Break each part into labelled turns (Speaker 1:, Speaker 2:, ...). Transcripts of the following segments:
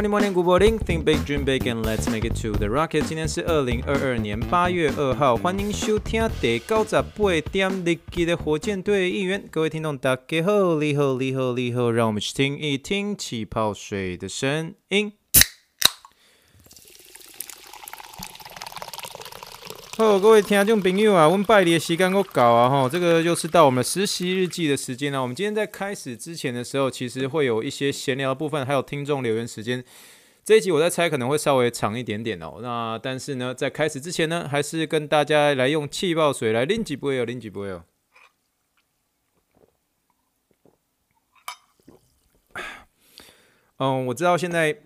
Speaker 1: Morning, morning, good morning. Think big, dream big, and let's make it to the rocket. 今天是二零二二年八月二号，欢迎收听第九十八点日记的火箭队预言。各位听众，大家好，你好，你好，你好，让我们去听一听气泡水的声音。好，各位听众朋友啊，我们拜年的时间够搞啊哈，这个又是到我们实习日记的时间了。我们今天在开始之前的时候，其实会有一些闲聊的部分，还有听众留言时间。这一集我在猜可能会稍微长一点点哦。那但是呢，在开始之前呢，还是跟大家来用气泡水来拎几杯哦，拎几杯哦。嗯，我知道现在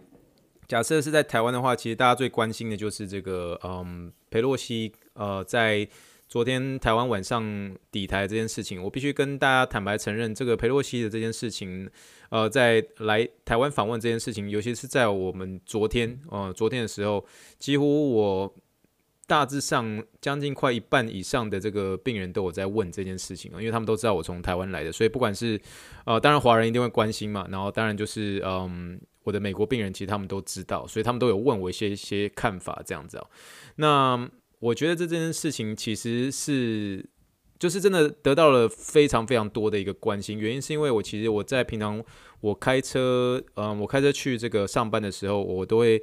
Speaker 1: 假设是在台湾的话，其实大家最关心的就是这个嗯，裴洛西。呃，在昨天台湾晚上抵台这件事情，我必须跟大家坦白承认，这个裴洛西的这件事情，呃，在来台湾访问这件事情，尤其是在我们昨天，呃，昨天的时候，几乎我大致上将近快一半以上的这个病人都有在问这件事情啊，因为他们都知道我从台湾来的，所以不管是呃，当然华人一定会关心嘛，然后当然就是嗯，我的美国病人其实他们都知道，所以他们都有问我一些一些看法这样子啊，那。我觉得这件事情其实是，就是真的得到了非常非常多的一个关心。原因是因为我其实我在平常我开车，嗯，我开车去这个上班的时候，我都会，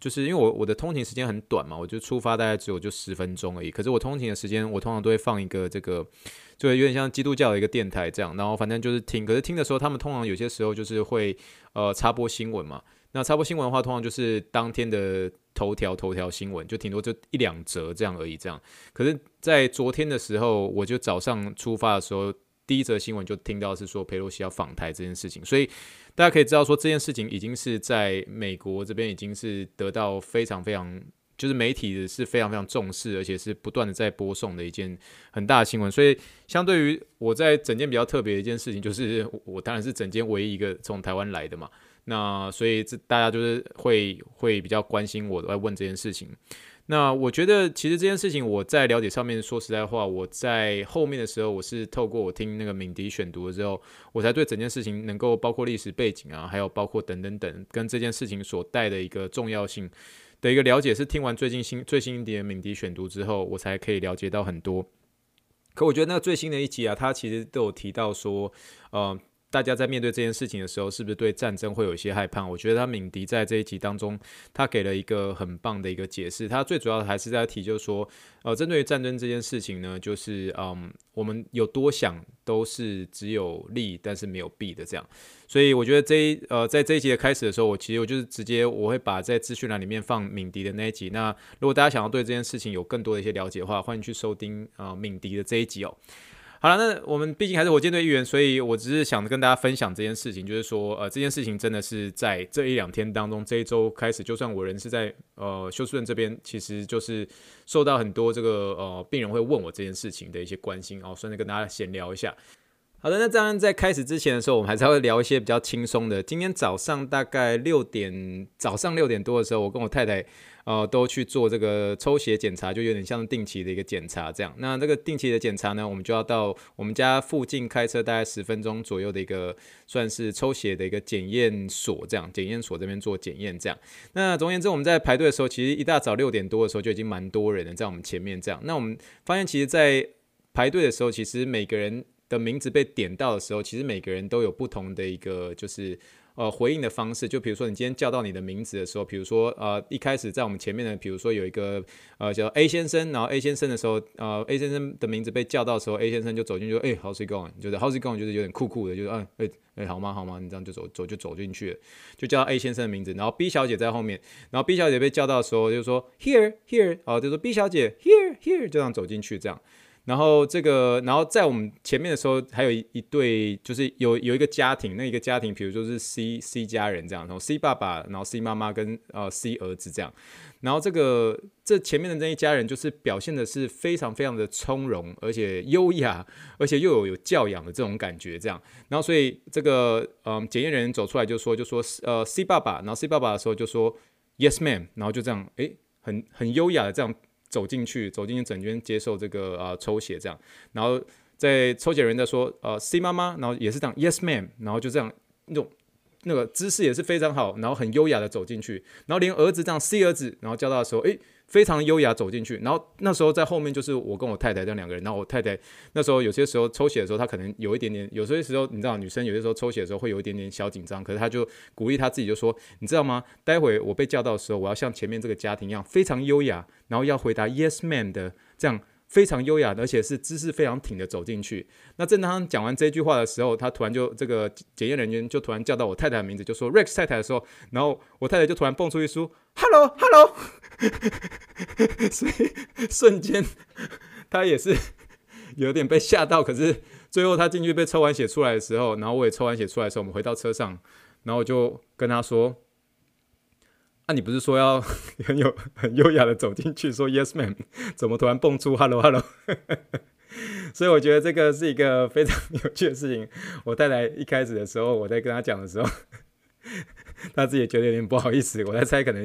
Speaker 1: 就是因为我我的通勤时间很短嘛，我就出发大概只有就十分钟而已。可是我通勤的时间，我通常都会放一个这个，就有点像基督教的一个电台这样，然后反正就是听。可是听的时候，他们通常有些时候就是会呃插播新闻嘛。那插播新闻的话，通常就是当天的。头条头条新闻就挺多，就一两则这样而已。这样，可是，在昨天的时候，我就早上出发的时候，第一则新闻就听到是说裴洛西要访台这件事情，所以大家可以知道说这件事情已经是在美国这边已经是得到非常非常，就是媒体是非常非常重视，而且是不断的在播送的一件很大的新闻。所以，相对于我在整件比较特别的一件事情，就是我当然是整件唯一一个从台湾来的嘛。那所以这大家就是会会比较关心我，来问这件事情。那我觉得其实这件事情我在了解上面，说实在话，我在后面的时候，我是透过我听那个敏迪选读的时候，我才对整件事情能够包括历史背景啊，还有包括等等等，跟这件事情所带的一个重要性的一个了解，是听完最近新最新一点敏迪选读之后，我才可以了解到很多。可我觉得那最新的一集啊，他其实都有提到说，呃。大家在面对这件事情的时候，是不是对战争会有一些害怕？我觉得他敏迪在这一集当中，他给了一个很棒的一个解释。他最主要的还是在提，就是说，呃，针对于战争这件事情呢，就是嗯，我们有多想都是只有利，但是没有弊的这样。所以我觉得这一呃，在这一集的开始的时候，我其实我就是直接我会把在资讯栏里面放敏迪的那一集。那如果大家想要对这件事情有更多的一些了解的话，欢迎去收听啊、呃、敏迪的这一集哦。好了，那我们毕竟还是火箭队一员，所以我只是想跟大家分享这件事情，就是说，呃，这件事情真的是在这一两天当中，这一周开始，就算我人是在呃休斯顿这边，其实就是受到很多这个呃病人会问我这件事情的一些关心哦，顺便跟大家闲聊一下。好的，那当然在开始之前的时候，我们还是会聊一些比较轻松的。今天早上大概六点，早上六点多的时候，我跟我太太。呃，都去做这个抽血检查，就有点像定期的一个检查这样。那这个定期的检查呢，我们就要到我们家附近开车大概十分钟左右的一个算是抽血的一个检验所，这样检验所这边做检验这样。那总而言之，我们在排队的时候，其实一大早六点多的时候就已经蛮多人了，在我们前面这样。那我们发现，其实，在排队的时候，其实每个人的名字被点到的时候，其实每个人都有不同的一个就是。呃，回应的方式，就比如说你今天叫到你的名字的时候，比如说呃，一开始在我们前面的，比如说有一个呃叫 A 先生，然后 A 先生的时候，呃，A 先生的名字被叫到的时候，A 先生就走进去说，哎，How's it going？就是 How's it going？就是有点酷酷的，就是嗯，哎、欸、哎、好吗？好吗？你这样就走走就走进去了，就叫 A 先生的名字，然后 B 小姐在后面，然后 B 小姐被叫到的时候就说 Here Here，哦，就说 B 小姐 Here Here，就这样走进去这样。然后这个，然后在我们前面的时候，还有一对，就是有有一个家庭，那一个家庭，比如说是 C C 家人这样，然后 C 爸爸，然后 C 妈妈跟呃 C 儿子这样，然后这个这前面的那一家人就是表现的是非常非常的从容，而且优雅，而且又有有教养的这种感觉这样，然后所以这个嗯检验人员走出来就说就说呃 C 爸爸，然后 C 爸爸的时候就说 Yes ma'am，然后就这样诶，很很优雅的这样。走进去，走进去整间接受这个呃抽血这样，然后在抽血人家说呃 C 妈妈，然后也是这样 Yes ma'am，然后就这样那种那个姿势也是非常好，然后很优雅的走进去，然后连儿子这样 C 儿子，然后叫到的时候，诶。非常优雅走进去，然后那时候在后面就是我跟我太太这样两个人。然后我太太那时候有些时候抽血的时候，她可能有一点点，有些时候你知道女生有些时候抽血的时候会有一点点小紧张，可是她就鼓励她自己就说，你知道吗？待会我被叫到的时候，我要像前面这个家庭一样非常优雅，然后要回答 yes man 的这样。非常优雅，而且是姿势非常挺的走进去。那正当他讲完这句话的时候，他突然就这个检验人员就突然叫到我太太的名字，就说 Rex 太太的时候，然后我太太就突然蹦出一书 Hello Hello，所以瞬间他也是有点被吓到。可是最后他进去被抽完血出来的时候，然后我也抽完血出来的时候，我们回到车上，然后我就跟他说。那、你不是说要 很有很优雅的走进去说 Yes ma'am，怎么突然蹦出 Hello Hello？所以我觉得这个是一个非常 有趣的事情。我带来一开始的时候，我在跟他讲的时候，他自己也觉得有点不好意思。我在猜，可能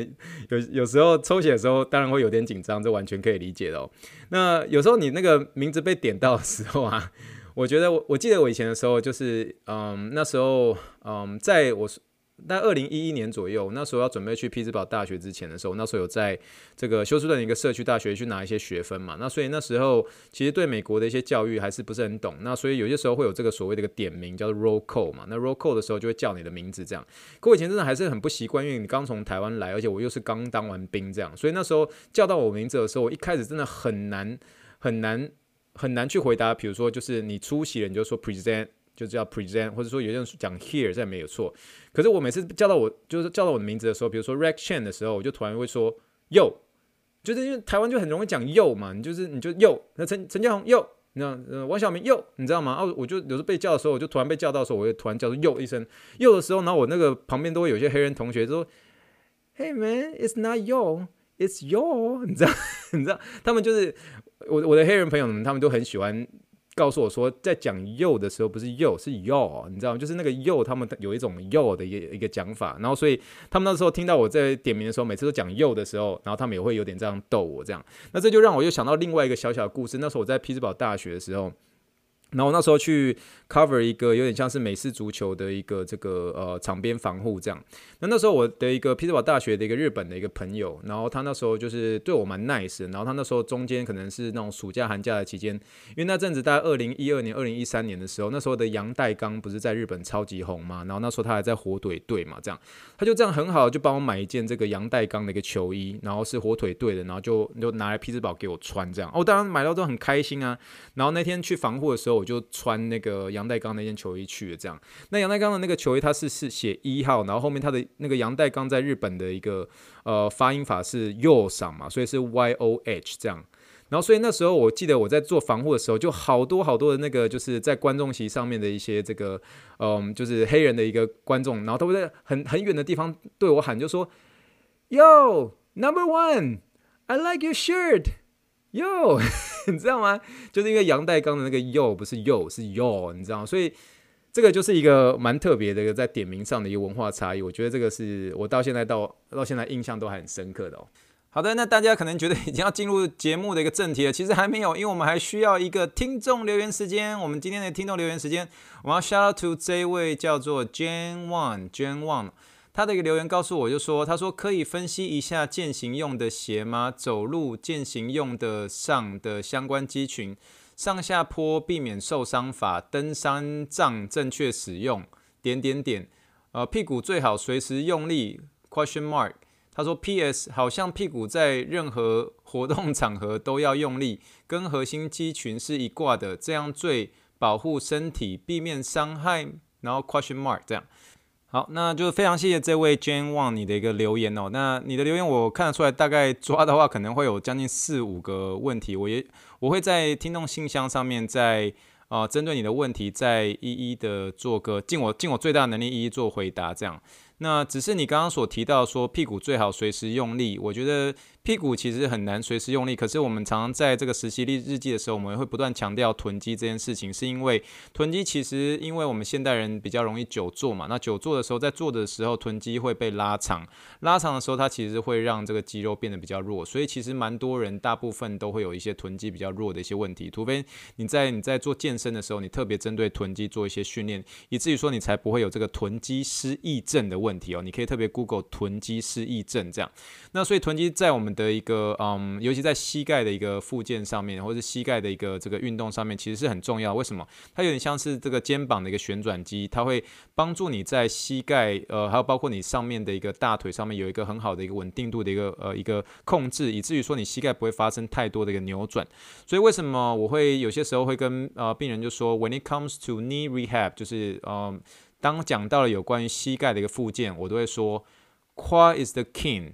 Speaker 1: 有有时候抽血的时候，当然会有点紧张，这完全可以理解的哦。那有时候你那个名字被点到的时候啊，我觉得我我记得我以前的时候，就是嗯那时候嗯在我。在二零一一年左右，那时候要准备去匹兹堡大学之前的时候，那时候有在这个休斯顿一个社区大学去拿一些学分嘛。那所以那时候其实对美国的一些教育还是不是很懂。那所以有些时候会有这个所谓的一个点名叫做 roll call 嘛。那 roll call 的时候就会叫你的名字这样。可我以前真的还是很不习惯，因为你刚从台湾来，而且我又是刚当完兵这样。所以那时候叫到我名字的时候，我一开始真的很难很难很难去回答。比如说就是你出席了，你就说 present。就叫 present，或者说有些人讲 here，这也没有错。可是我每次叫到我，就是叫到我的名字的时候，比如说 Rex Chen 的时候，我就突然会说 Yo，就是因为台湾就很容易讲 Yo 嘛，你就是你就 Yo，那陈陈家宏 Yo，你知道，呃，王小明 Yo，你知道吗？哦，我就有时候被叫的时候，我就突然被叫到的时候，我就突然叫出 Yo 一声，Yo 的时候，然后我那个旁边都会有些黑人同学说，Hey man，it's not Yo，it's you 你知道，你知道，他们就是我我的黑人朋友们，他们都很喜欢。告诉我说，在讲 “yo” 的时候，不是 “yo”，是 “yo”，你知道吗？就是那个 “yo”，他们有一种 “yo” 的一个一个讲法。然后，所以他们那时候听到我在点名的时候，每次都讲 “yo” 的时候，然后他们也会有点这样逗我这样。那这就让我又想到另外一个小小的故事。那时候我在匹兹堡大学的时候。然后那时候去 cover 一个有点像是美式足球的一个这个呃场边防护这样。那那时候我的一个匹兹堡大学的一个日本的一个朋友，然后他那时候就是对我蛮 nice。然后他那时候中间可能是那种暑假寒假的期间，因为那阵子大概二零一二年、二零一三年的时候，那时候的阳岱钢不是在日本超级红嘛？然后那时候他还在火腿队嘛，这样他就这样很好就帮我买一件这个阳岱钢的一个球衣，然后是火腿队的，然后就就拿来匹兹堡给我穿这样。哦，当然买到都很开心啊。然后那天去防护的时候，我就穿那个杨代刚那件球衣去的，这样。那杨代刚的那个球衣，它是是写一号，然后后面他的那个杨代刚在日本的一个呃发音法是 YOH 嘛，所以是 Y O H 这样。然后所以那时候我记得我在做防护的时候，就好多好多的那个就是在观众席上面的一些这个嗯、就是黑人的一个观众，然后都会在很很远的地方对我喊，就说 Yo Number One I like your shirt。Yo，你知道吗？就是因为杨代刚的那个 Yo 不是 Yo 是 Yo，你知道吗？所以这个就是一个蛮特别的一个在点名上的一个文化差异。我觉得这个是我到现在到到现在印象都还很深刻的哦。好的，那大家可能觉得已经要进入节目的一个正题了，其实还没有，因为我们还需要一个听众留言时间。我们今天的听众留言时间，我要 shout out to 这位叫做 Jane One Jane One。他的一个留言告诉我就说，他说可以分析一下健行用的鞋吗？走路健行用的上的相关肌群，上下坡避免受伤法，登山杖正确使用，点点点，呃，屁股最好随时用力，question mark。他说 P.S. 好像屁股在任何活动场合都要用力，跟核心肌群是一挂的，这样最保护身体，避免伤害。然后 question mark 这样。好，那就非常谢谢这位 Jane Wang 你的一个留言哦。那你的留言我看得出来，大概抓的话可能会有将近四五个问题，我也我会在听众信箱上面再啊针对你的问题再一一的做个尽我尽我最大能力一一做回答，这样。那只是你刚刚所提到说屁股最好随时用力，我觉得。屁股其实很难随时用力，可是我们常常在这个实习日记的时候，我们会不断强调臀肌这件事情，是因为臀肌其实因为我们现代人比较容易久坐嘛，那久坐的时候，在坐的时候臀肌会被拉长，拉长的时候它其实会让这个肌肉变得比较弱，所以其实蛮多人大部分都会有一些臀肌比较弱的一些问题，除非你在你在做健身的时候，你特别针对臀肌做一些训练，以至于说你才不会有这个臀肌失忆症的问题哦，你可以特别 Google 臀肌失忆症这样，那所以臀肌在我们的一个嗯，尤其在膝盖的一个附件上面，或者是膝盖的一个这个运动上面，其实是很重要。为什么？它有点像是这个肩膀的一个旋转机，它会帮助你在膝盖呃，还有包括你上面的一个大腿上面有一个很好的一个稳定度的一个呃一个控制，以至于说你膝盖不会发生太多的一个扭转。所以为什么我会有些时候会跟呃病人就说，When it comes to knee rehab，就是嗯，当讲到了有关于膝盖的一个附件，我都会说，Qua is the king。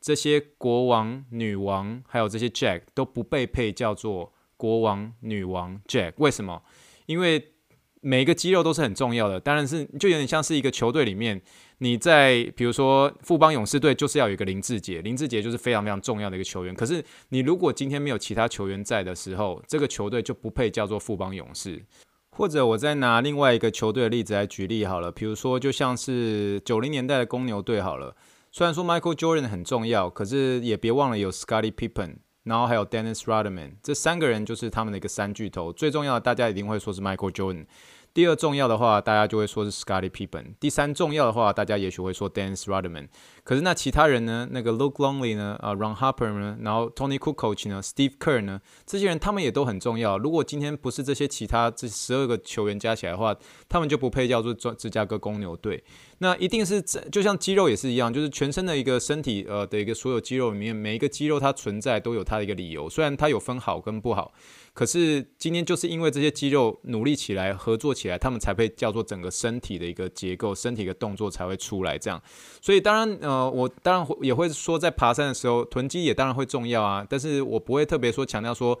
Speaker 1: 这些国王、女王，还有这些 Jack 都不被配叫做国王、女王 Jack。为什么？因为每一个肌肉都是很重要的。当然是就有点像是一个球队里面，你在比如说富邦勇士队，就是要有一个林志杰，林志杰就是非常非常重要的一个球员。可是你如果今天没有其他球员在的时候，这个球队就不配叫做富邦勇士。或者我再拿另外一个球队的例子来举例好了，比如说就像是九零年代的公牛队好了。虽然说 Michael Jordan 很重要，可是也别忘了有 Scottie Pippen，然后还有 Dennis Rodman，这三个人就是他们的一个三巨头。最重要的，大家一定会说是 Michael Jordan。第二重要的话，大家就会说是 Scottie Pippen。第三重要的话，大家也许会说 Dennis Rodman。可是那其他人呢？那个 Luke Longley 呢？啊、，Ron Harper 呢？然后 Tony Kukoc 呢？Steve Kerr 呢？这些人他们也都很重要。如果今天不是这些其他这十二个球员加起来的话，他们就不配叫做专芝加哥公牛队。那一定是这就像肌肉也是一样，就是全身的一个身体呃的一个所有肌肉里面，每一个肌肉它存在都有它的一个理由。虽然它有分好跟不好。可是今天就是因为这些肌肉努力起来、合作起来，他们才被叫做整个身体的一个结构、身体的动作才会出来这样。所以当然，呃，我当然会也会说，在爬山的时候，臀肌也当然会重要啊。但是我不会特别说强调说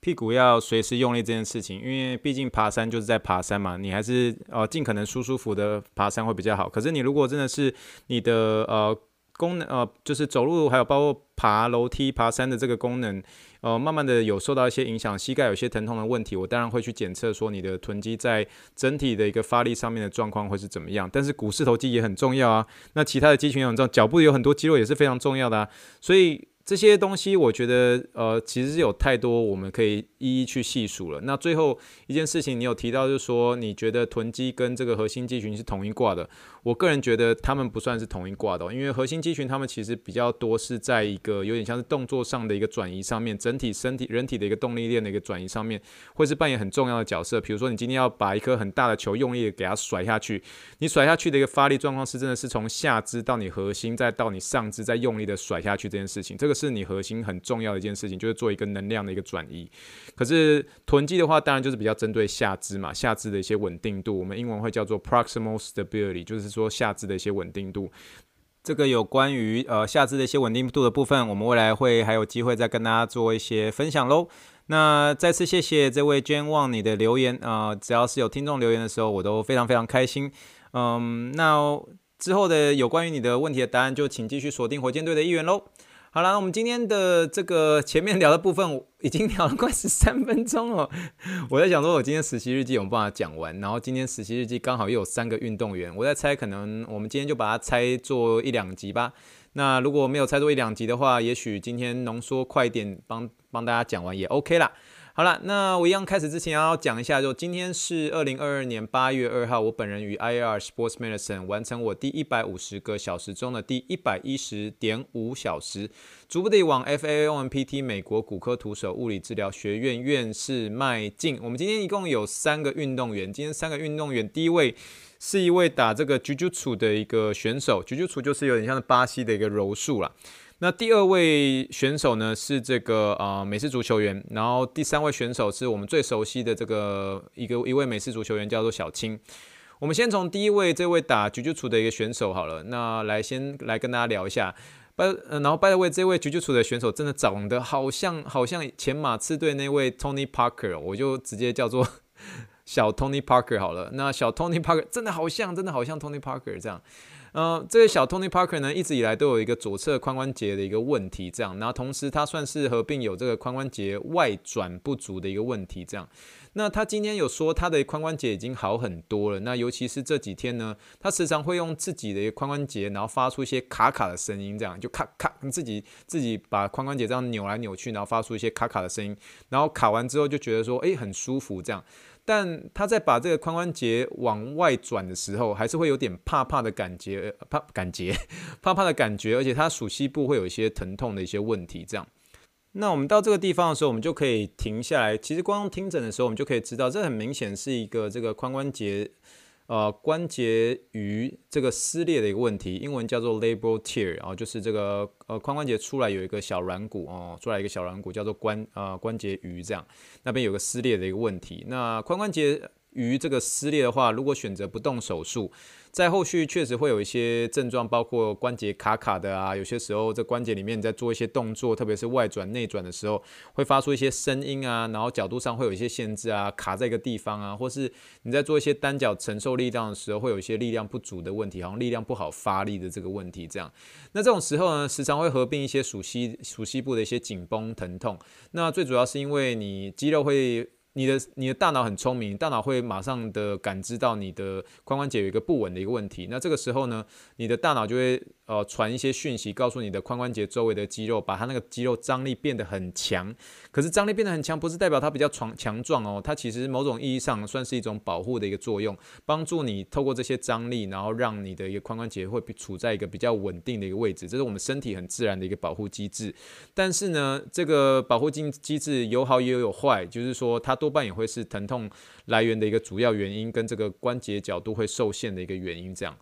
Speaker 1: 屁股要随时用力这件事情，因为毕竟爬山就是在爬山嘛，你还是呃尽可能舒舒服的爬山会比较好。可是你如果真的是你的呃功能呃，就是走路还有包括爬楼梯、爬山的这个功能。呃，慢慢的有受到一些影响，膝盖有些疼痛的问题，我当然会去检测，说你的臀肌在整体的一个发力上面的状况会是怎么样。但是股四头肌也很重要啊，那其他的肌群也很重要，脚部有很多肌肉也是非常重要的啊，所以。这些东西我觉得，呃，其实是有太多我们可以一一去细数了。那最后一件事情，你有提到，就是说你觉得臀肌跟这个核心肌群是同一挂的。我个人觉得他们不算是同一挂的，因为核心肌群他们其实比较多是在一个有点像是动作上的一个转移上面，整体身体人体的一个动力链的一个转移上面，会是扮演很重要的角色。比如说你今天要把一颗很大的球用力给它甩下去，你甩下去的一个发力状况是真的是从下肢到你核心，再到你上肢，再用力的甩下去这件事情，这个。是你核心很重要的一件事情，就是做一个能量的一个转移。可是囤积的话，当然就是比较针对下肢嘛，下肢的一些稳定度，我们英文会叫做 proximal stability，就是说下肢的一些稳定度。这个有关于呃下肢的一些稳定度的部分，我们未来会还有机会再跟大家做一些分享喽。那再次谢谢这位娟望你的留言啊，呃，只要是有听众留言的时候，我都非常非常开心。嗯，那之后的有关于你的问题的答案，就请继续锁定火箭队的一员喽。好了，我们今天的这个前面聊的部分已经聊了快十三分钟了。我在想说，我今天实习日记有没有办法讲完？然后今天实习日记刚好又有三个运动员，我在猜，可能我们今天就把它猜做一两集吧。那如果没有猜做一两集的话，也许今天浓缩快一点，帮帮大家讲完也 OK 啦。好了，那我一样开始之前要讲一下，就今天是二零二二年八月二号，我本人与 I R Sports Medicine 完成我第一百五十个小时中的第一百一十点五小时，逐步地往 FAOMPT 美国骨科徒手物理治疗学院院士迈进。我们今天一共有三个运动员，今天三个运动员，第一位是一位打这个 Jiu-Jitsu 的一个选手，Jiu-Jitsu 就是有点像巴西的一个柔术啦。那第二位选手呢是这个啊、美式足球员，然后第三位选手是我们最熟悉的这个一个一位美式足球员，叫做小青。我们先从第一位这位打 Jiu-Jitsu 的一个选手好了，那来先来跟大家聊一下。拜、呃，然后 by the way 这位 Jiu-Jitsu 的选手真的长得好像好像前马刺队那位 Tony Parker，我就直接叫做 小 Tony Parker 好了。那小 Tony Parker 真的好像真的好像 Tony Parker 这样。呃，这个小 Tony Parker 呢，一直以来都有一个左侧髋关节的一个问题，这样。然后同时他算是合并有这个髋关节外转不足的一个问题，这样。那他今天有说他的髋关节已经好很多了。那尤其是这几天呢，他时常会用自己的一个髋关节，然后发出一些卡卡的声音，这样就卡卡，自己自己把髋关节这样扭来扭去，然后发出一些卡卡的声音，然后卡完之后就觉得说，哎，很舒服这样。但他在把这个髋关节往外转的时候，还是会有点怕怕的感觉，怕感觉，怕怕的感觉，而且他属膝部会有一些疼痛的一些问题。这样，那我们到这个地方的时候，我们就可以停下来。其实光听诊的时候，我们就可以知道，这很明显是一个这个髋关节。呃，关节盂这个撕裂的一个问题，英文叫做 labral tear，啊就是这个呃髋关节出来有一个小软骨哦，出来一个小软骨叫做关呃关节盂这样，那边有个撕裂的一个问题，那髋关节盂这个撕裂的话，如果选择不动手术。在后续确实会有一些症状，包括关节卡卡的啊，有些时候这关节里面在做一些动作，特别是外转内转的时候，会发出一些声音啊，然后角度上会有一些限制啊，卡在一个地方啊，或是你在做一些单脚承受力量的时候，会有一些力量不足的问题，好像力量不好发力的这个问题这样。那这种时候呢，时常会合并一些属膝属膝部的一些紧绷疼痛。那最主要是因为你肌肉会。你的你的大脑很聪明，大脑会马上的感知到你的髋关节有一个不稳的一个问题。那这个时候呢，你的大脑就会呃传一些讯息，告诉你的髋关节周围的肌肉，把它那个肌肉张力变得很强。可是张力变得很强，不是代表它比较强强壮哦，它其实某种意义上算是一种保护的一个作用，帮助你透过这些张力，然后让你的一个髋关节会处在一个比较稳定的一个位置。这是我们身体很自然的一个保护机制。但是呢，这个保护机机制有好也有有坏，就是说它。多半也会是疼痛来源的一个主要原因，跟这个关节角度会受限的一个原因。这样，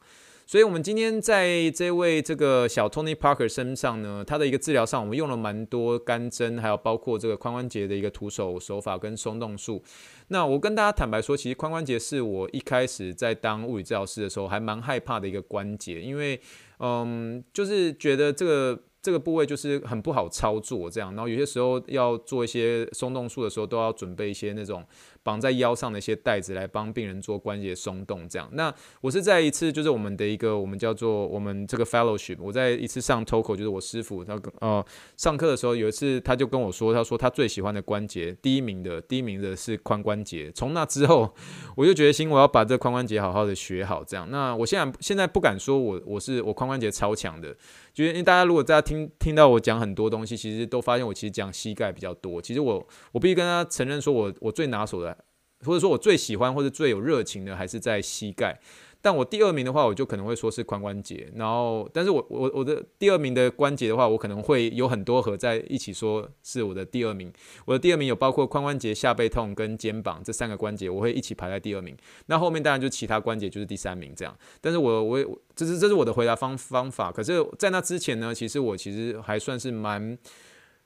Speaker 1: 所以，我们今天在这位这个小 Tony Parker 身上呢，他的一个治疗上，我们用了蛮多干针，还有包括这个髋关节的一个徒手手法跟松动术。那我跟大家坦白说，其实髋关节是我一开始在当物理治疗师的时候还蛮害怕的一个关节，因为，嗯，就是觉得这个。这个部位就是很不好操作，这样，然后有些时候要做一些松动术的时候，都要准备一些那种。绑在腰上的一些带子来帮病人做关节松动，这样。那我是在一次就是我们的一个我们叫做我们这个 fellowship，我在一次上 TOCO，就是我师傅他呃上课的时候有一次他就跟我说，他说他最喜欢的关节第一名的第一名的是髋关节。从那之后我就决心我要把这髋关节好好的学好，这样。那我现在现在不敢说我我是我髋关节超强的，因为大家如果大家听听到我讲很多东西，其实都发现我其实讲膝盖比较多。其实我我必须跟他承认说我我最拿手的。或者说我最喜欢或者最有热情的还是在膝盖，但我第二名的话，我就可能会说是髋关节。然后，但是我我我的第二名的关节的话，我可能会有很多合在一起说是我的第二名。我的第二名有包括髋关节、下背痛跟肩膀这三个关节，我会一起排在第二名。那后面当然就其他关节就是第三名这样。但是我我这是这是我的回答方方法。可是，在那之前呢，其实我其实还算是蛮。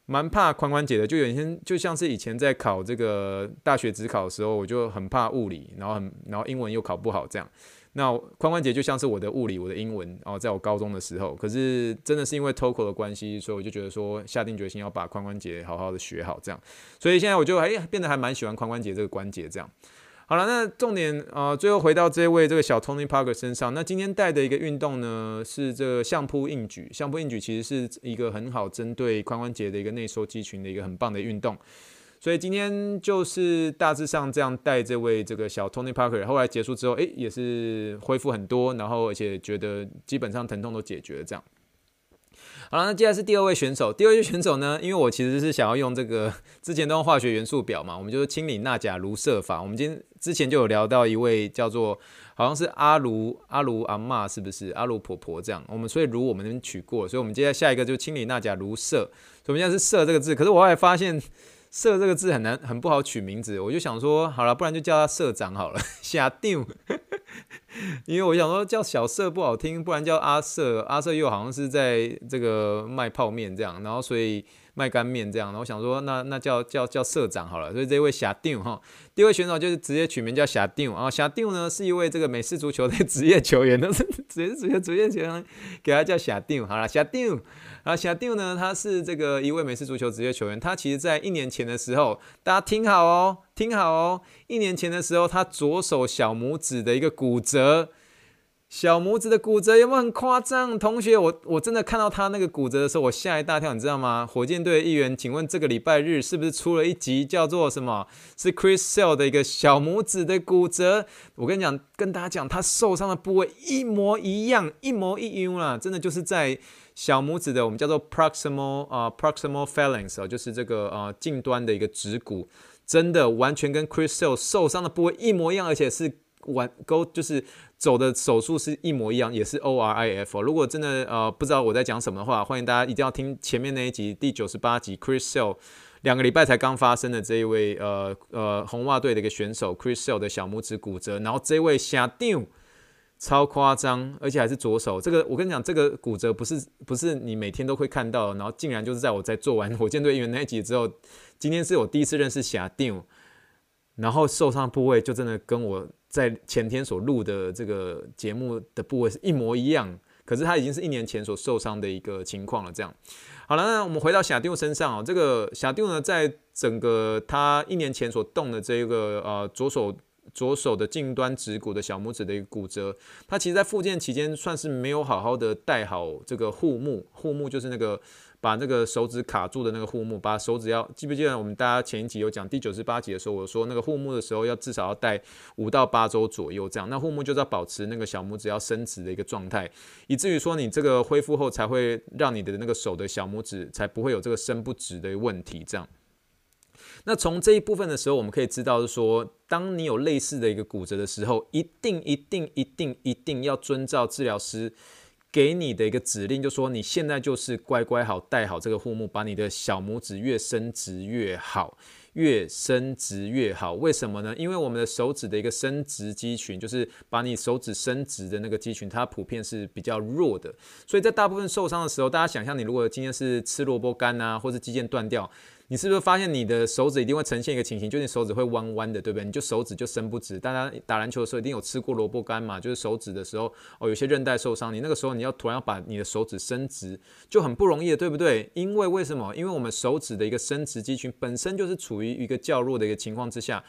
Speaker 1: 蛮怕髋关节的，就原先就像是以前在考这个大学指考的时候，我就很怕物理，然后很然后英文又考不好这样。那髋关节就像是我的物理，我的英文，然后在我高中的时候，可是真的是因为 TOCO 的关系，所以我就觉得说下定决心要把髋关节好好的学好这样。所以现在我就哎变得还蛮喜欢髋关节这个关节这样。好了，那重点啊、最后回到这位这个小 Tony Parker 身上。那今天带的一个运动呢，是这个相扑硬举。相扑硬举其实是一个很好针对髋关节的一个内收肌群的一个很棒的运动。所以今天就是大致上这样带这位这个小 Tony Parker。后来结束之后，诶，也是恢复很多，然后而且觉得基本上疼痛都解决了这样。好了，那接下来是第二位选手。第二位选手呢，因为我其实是想要用这个之前都用化学元素表嘛，我们就是清理钠钾卢銫法。我们今天之前就有聊到一位叫做好像是阿卢阿卢阿嬷，是不是阿卢婆婆这样？我们所以卢我们那边取过，所以我们接下来下一个就是氢锂钠钾卢銫。所以我们现在是銫这个字，可是我后来发现社这个字很难很不好取名字，我就想说好了，不然就叫他社长好了，下定。因为我想说叫小社不好听，不然叫阿社，阿社又好像是在这个卖泡面这样，然后所以卖干面这样，然后我想说那那叫叫叫社长好了，所以这位霞定哈，第一位选手就是直接取名叫霞定啊，霞定呢是一位这个美式足球的 职业球员，都是职业足球职业球员，给他叫霞定好了，霞定。啊，霞定呢，他是这个一位美式足球职业球员。他其实，在一年前的时候，大家听好哦，听好哦。一年前的时候，他左手小拇指的一个骨折，小拇指的骨折有没有很夸张？同学，我我真的看到他那个骨折的时候，我吓一大跳，你知道吗？火箭队的议员，请问这个礼拜日是不是出了一集叫做什么？是 Chris Sale 的一个小拇指的骨折？我跟你讲，跟大家讲，他受伤的部位一模一样，一模一样啦，真的就是在。小拇指的我们叫做 proximal 啊、proximal phalanx 啊，就是这个呃近端的一个指骨，真的完全跟 Chris Sale 受伤的部位一模一样，而且是完勾就是走的手术是一模一样，也是 ORIF。如果真的呃不知道我在讲什么的话，欢迎大家一定要听前面那一集第九十八集 Chris Sale 两个礼拜才刚发生的这一位呃呃红袜队的一个选手 Chris Sale 的小拇指骨折，然后这位霞定。超夸张，而且还是左手。这个我跟你讲，这个骨折不是不是你每天都会看到，然后竟然就是在我在做完火箭队员那一集之后，今天是我第一次认识霞定，然后受伤部位就真的跟我在前天所录的这个节目的部位是一模一样。可是他已经是一年前所受伤的一个情况了。这样，好了，那我们回到霞定身上哦，这个霞定呢，在整个他一年前所动的这个呃左手。左手的近端指骨的小拇指的一个骨折，他其实，在复健期间算是没有好好的戴好这个护木，护木就是那个把那个手指卡住的那个护木，把手指要记不记得我们大家前一集有讲第九十八集的时候，我说那个护木的时候要至少要戴五到八周左右这样，那护木就是要保持那个小拇指要伸直的一个状态，以至于说你这个恢复后才会让你的那个手的小拇指才不会有这个伸不直的问题这样。那从这一部分的时候，我们可以知道是说，当你有类似的一个骨折的时候，一定一定一定一定要遵照治疗师给你的一个指令，就说你现在就是乖乖好戴好这个护木，把你的小拇指越伸直越好，越伸直越好。为什么呢？因为我们的手指的一个伸直肌群，就是把你手指伸直的那个肌群，它普遍是比较弱的。所以在大部分受伤的时候，大家想象你如果今天是吃萝卜干啊，或是肌腱断掉。你是不是发现你的手指一定会呈现一个情形，就是你手指会弯弯的，对不对？你就手指就伸不直。大家打篮球的时候一定有吃过萝卜干嘛，就是手指的时候哦，有些韧带受伤，你那个时候你要突然要把你的手指伸直，就很不容易的，对不对？因为为什么？因为我们手指的一个伸直肌群本身就是处于一个较弱的一个情况之下。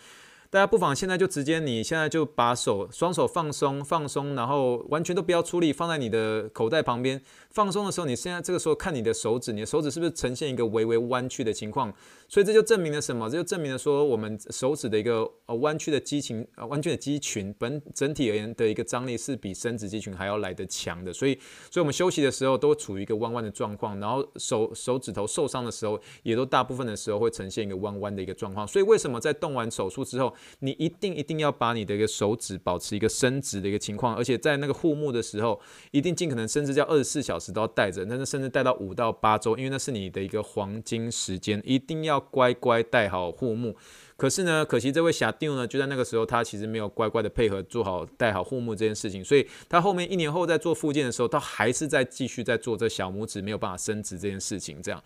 Speaker 1: 大家不妨现在就直接，你现在就把手双手放松放松，然后完全都不要出力，放在你的口袋旁边。放松的时候，你现在这个时候看你的手指，你的手指是不是呈现一个微微弯曲的情况？所以这就证明了什么？这就证明了说，我们手指的一个呃弯曲的肌群，呃弯曲的肌群本整体而言的一个张力是比伸直肌群还要来得强的。所以，所以我们休息的时候都处于一个弯弯的状况，然后手手指头受伤的时候，也都大部分的时候会呈现一个弯弯的一个状况。所以，为什么在动完手术之后，你一定一定要把你的一个手指保持一个伸直的一个情况，而且在那个护木的时候，一定尽可能甚至要二十四小时直到带着，但是甚至带到五到八周，因为那是你的一个黄金时间，一定要乖乖戴好护目。可是呢，可惜这位霞定呢，就在那个时候，他其实没有乖乖的配合做好戴好护目这件事情，所以他后面一年后在做复健的时候，他还是在继续在做这小拇指没有办法伸直这件事情，这样。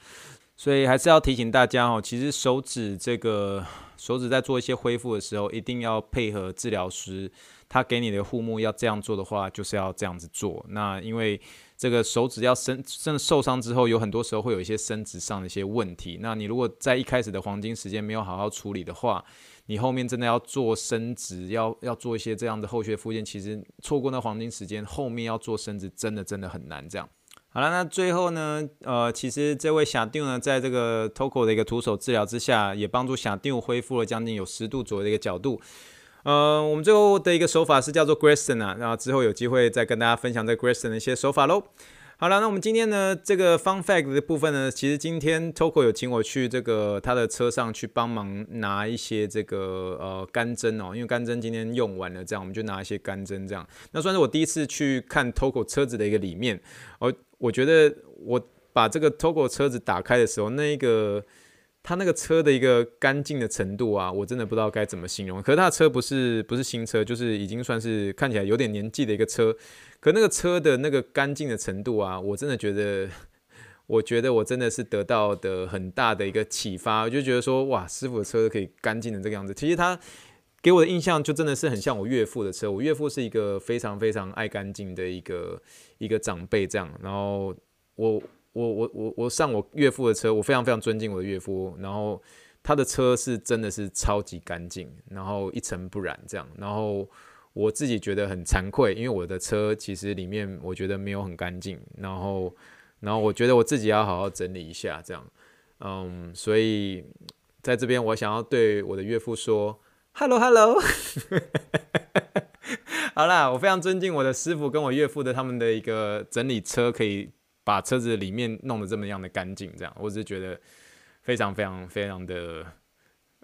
Speaker 1: 所以还是要提醒大家哦，其实手指这个手指在做一些恢复的时候，一定要配合治疗师，他给你的护目要这样做的话，就是要这样子做。那因为这个手指要伸，真的受伤之后，有很多时候会有一些伸直上的一些问题。那你如果在一开始的黄金时间没有好好处理的话，你后面真的要做伸直，要要做一些这样的后续复健，其实错过那黄金时间，后面要做伸直，真的真的很难这样。好了，那最后呢，呃，其实这位小丁呢，在这个 Toko 的一个徒手治疗之下，也帮助小丁恢复了将近有十度左右的一个角度。呃，我们最后的一个手法是叫做 Grayson 啊，然后之后有机会再跟大家分享这 Grayson 的一些手法喽。好了，那我们今天呢，这个 fun fact 的部分呢，其实今天 Toco 有请我去这个他的车上去帮忙拿一些这个呃干针哦，因为干针今天用完了，这样我们就拿一些干针这样。那算是我第一次去看 Toco 车子的一个里面，我我觉得我把这个 Toco 车子打开的时候，那一个他那个车的一个干净的程度啊，我真的不知道该怎么形容。可是他的车不是不是新车，就是已经算是看起来有点年纪的一个车。可那个车的那个干净的程度啊，我真的觉得，我觉得我真的是得到的很大的一个启发。我就觉得说，哇，师傅的车可以干净的这个样子。其实他给我的印象就真的是很像我岳父的车。我岳父是一个非常非常爱干净的一个一个长辈，这样。然后我我我我我上我岳父的车，我非常非常尊敬我的岳父。然后他的车是真的是超级干净，然后一尘不染这样。然后。我自己觉得很惭愧，因为我的车其实里面我觉得没有很干净，然后，然后我觉得我自己要好好整理一下，这样，嗯，所以在这边我想要对我的岳父说，Hello Hello，好啦，我非常尊敬我的师傅跟我岳父的他们的一个整理车，可以把车子里面弄得这么样的干净，这样，我只是觉得非常非常非常的。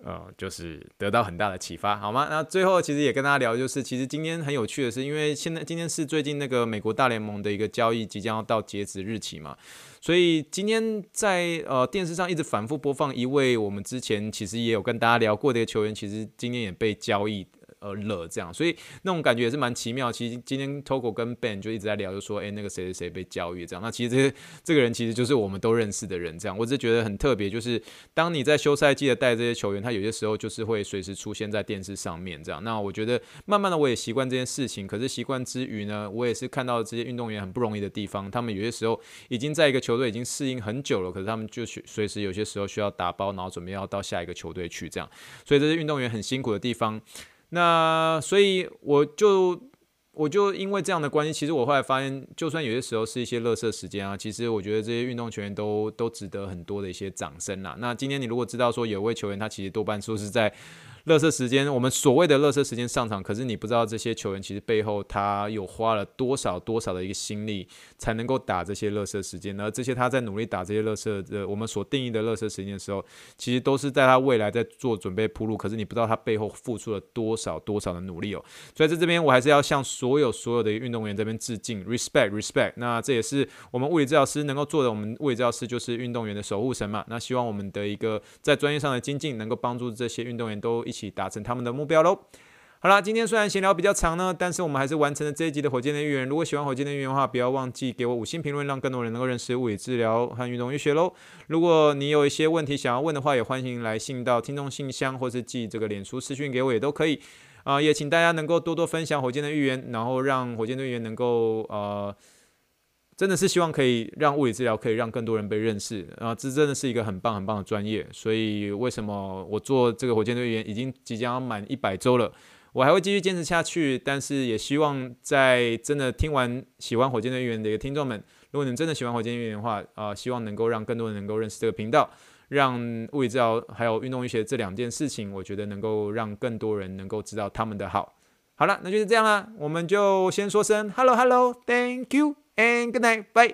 Speaker 1: 呃，就是得到很大的启发，好吗？那最后其实也跟大家聊，就是其实今天很有趣的是，因为现在今天是最近那个美国大联盟的一个交易即将要到截止日期嘛，所以今天在呃电视上一直反复播放一位我们之前其实也有跟大家聊过的一个球员，其实今天也被交易。呃，了这样，所以那种感觉也是蛮奇妙。其实今天 Togo 跟 Ben 就一直在聊，就说，哎，那个谁谁谁被交易这样。那其实这这个人其实就是我们都认识的人这样。我只是觉得很特别，就是当你在休赛季的带这些球员，他有些时候就是会随时出现在电视上面这样。那我觉得慢慢的我也习惯这件事情。可是习惯之余呢，我也是看到这些运动员很不容易的地方。他们有些时候已经在一个球队已经适应很久了，可是他们就随时有些时候需要打包，然后准备要到下一个球队去这样。所以这些运动员很辛苦的地方。那所以我就我就因为这样的关系，其实我后来发现，就算有些时候是一些垃圾时间啊，其实我觉得这些运动球员都都值得很多的一些掌声啦。那今天你如果知道说有位球员他其实多半说是在。乐色时间，我们所谓的乐色时间上场，可是你不知道这些球员其实背后他有花了多少多少的一个心力，才能够打这些乐色时间。而这些他在努力打这些乐色的我们所定义的乐色时间的时候，其实都是在他未来在做准备铺路。可是你不知道他背后付出了多少多少的努力哦。所以在这边我还是要向所有所有的运动员这边致敬，respect respect。那这也是我们物理治疗师能够做的。我们物理治疗师就是运动员的守护神嘛。那希望我们的一个在专业上的精进，能够帮助这些运动员都一。一起达成他们的目标喽！好了，今天虽然闲聊比较长呢，但是我们还是完成了这一集的火箭的预言。如果喜欢火箭的预言的话，不要忘记给我五星评论，让更多人能够认识物理治疗和运动医学喽。如果你有一些问题想要问的话，也欢迎来信到听众信箱，或是寄这个脸书私讯给我，也都可以。啊、也请大家能够多多分享火箭的预言，然后让火箭的预言能够呃。真的是希望可以让物理治疗可以让更多人被认识啊！这真的是一个很棒很棒的专业。所以为什么我做这个火箭队员已经即将要满一百周了，我还会继续坚持下去。但是也希望在真的听完喜欢火箭队员的一个听众们，如果你真的喜欢火箭队员的话啊，希望能够让更多人能够认识这个频道，让物理治疗还有运动医学这两件事情，我觉得能够让更多人能够知道他们的好。好了，那就是这样了，我们就先说声 hello hello，thank you。And good night. Bye.